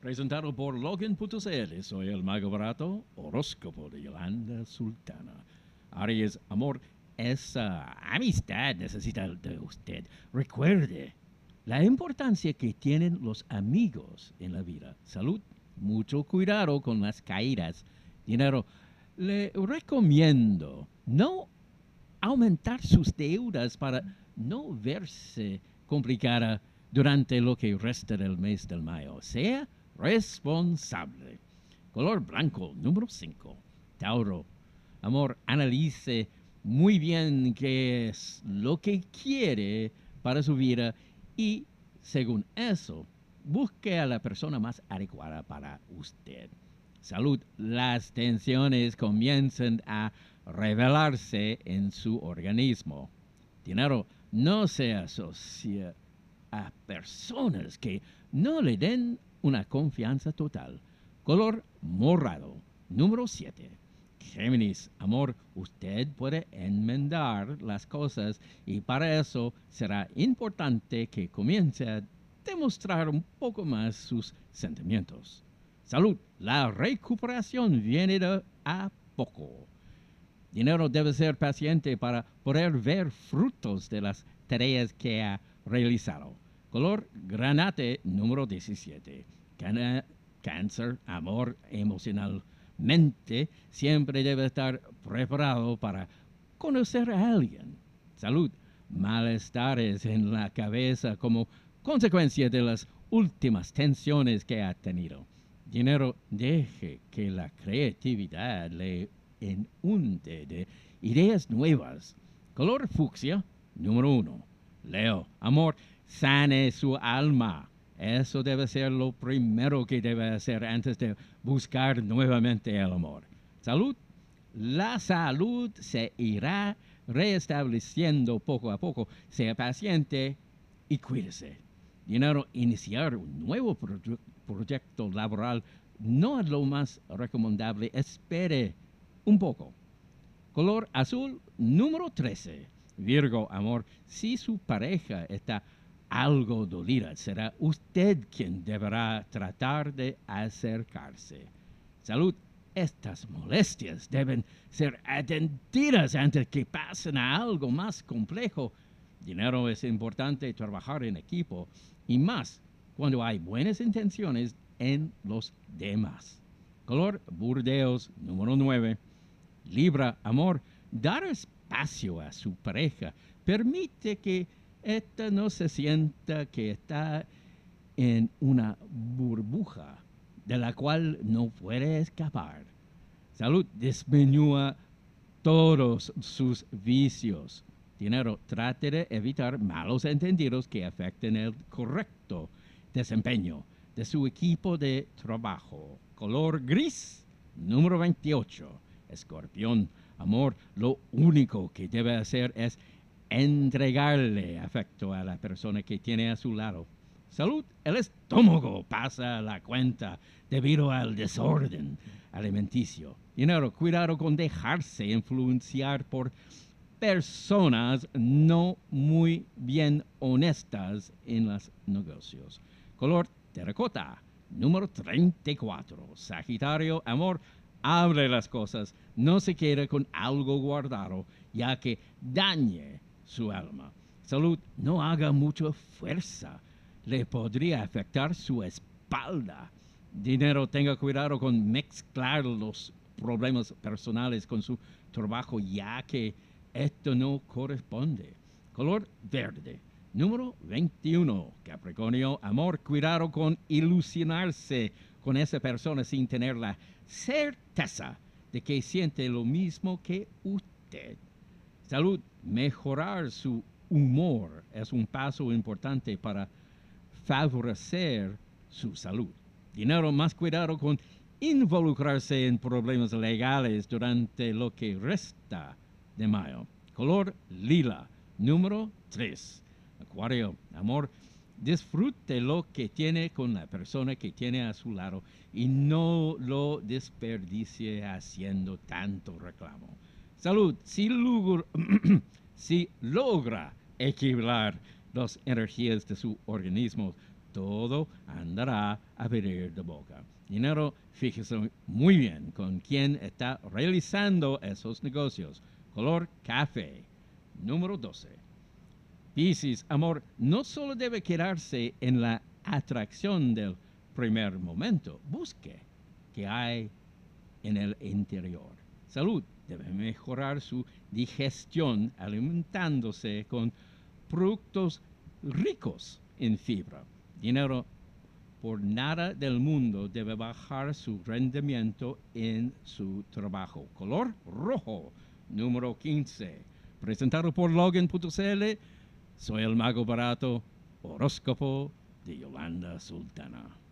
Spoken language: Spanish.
Presentado por Logan.cl, soy el mago barato, horóscopo de Yolanda Sultana. Aries, amor, esa amistad necesita de usted. Recuerde la importancia que tienen los amigos en la vida. Salud, mucho cuidado con las caídas. Dinero, le recomiendo no aumentar sus deudas para no verse complicada durante lo que resta del mes del mayo. Sea responsable. Color blanco, número 5. Tauro. Amor, analice muy bien qué es lo que quiere para su vida y, según eso, busque a la persona más adecuada para usted. Salud, las tensiones comienzan a revelarse en su organismo. Dinero, no se asocia a personas que no le den una confianza total. Color morado. Número 7. Géminis, amor, usted puede enmendar las cosas y para eso será importante que comience a demostrar un poco más sus sentimientos. Salud, la recuperación viene de a poco. Dinero debe ser paciente para poder ver frutos de las tareas que ha realizado. Color granate número 17. cáncer, amor emocionalmente, siempre debe estar preparado para conocer a alguien. Salud, malestares en la cabeza como consecuencia de las últimas tensiones que ha tenido. Dinero, deje que la creatividad le inunde de ideas nuevas. Color fucsia, número uno. Leo, amor, sane su alma. Eso debe ser lo primero que debe hacer antes de buscar nuevamente el amor. Salud. La salud se irá reestableciendo poco a poco. Sea paciente y cuídese. Dinero, iniciar un nuevo proyecto laboral no es lo más recomendable. Espere un poco. Color azul número 13. Virgo, amor, si su pareja está algo dolida, será usted quien deberá tratar de acercarse. Salud, estas molestias deben ser atendidas antes que pasen a algo más complejo. Dinero es importante trabajar en equipo y más cuando hay buenas intenciones en los demás. Color burdeos número 9. Libra, amor, dar espacio a su pareja permite que ésta no se sienta que está en una burbuja de la cual no puede escapar. Salud disminúa todos sus vicios. Dinero, trate de evitar malos entendidos que afecten el correcto desempeño de su equipo de trabajo. Color gris, número 28. Escorpión, amor, lo único que debe hacer es entregarle afecto a la persona que tiene a su lado. Salud, el estómago pasa la cuenta debido al desorden alimenticio. Dinero, cuidado con dejarse influenciar por personas no muy bien honestas en los negocios. Color terracota, número 34. Sagitario, amor, hable las cosas, no se quede con algo guardado, ya que dañe su alma. Salud, no haga mucha fuerza, le podría afectar su espalda. Dinero, tenga cuidado con mezclar los problemas personales con su trabajo, ya que esto no corresponde. Color verde. Número 21. Capricornio, amor, cuidado con ilusionarse con esa persona sin tener la certeza de que siente lo mismo que usted. Salud, mejorar su humor es un paso importante para favorecer su salud. Dinero, más cuidado con involucrarse en problemas legales durante lo que resta de mayo. Color lila, número 3. Acuario, amor, disfrute lo que tiene con la persona que tiene a su lado y no lo desperdicie haciendo tanto reclamo. Salud, si, logra equilibrar las energías de su organismo todo andará a pedir de boca. Dinero, fíjese muy bien con quién está realizando esos negocios. Color café. Número 12. Piscis, amor, no solo debe quedarse en la atracción del primer momento, busque qué hay en el interior. Salud, debe mejorar su digestión alimentándose con productos ricos en fibra. Dinero, por nada del mundo debe bajar su rendimiento en su trabajo. Color rojo, número 15. Presentado por Logan.cl, soy el mago barato, horóscopo de Yolanda Sultana.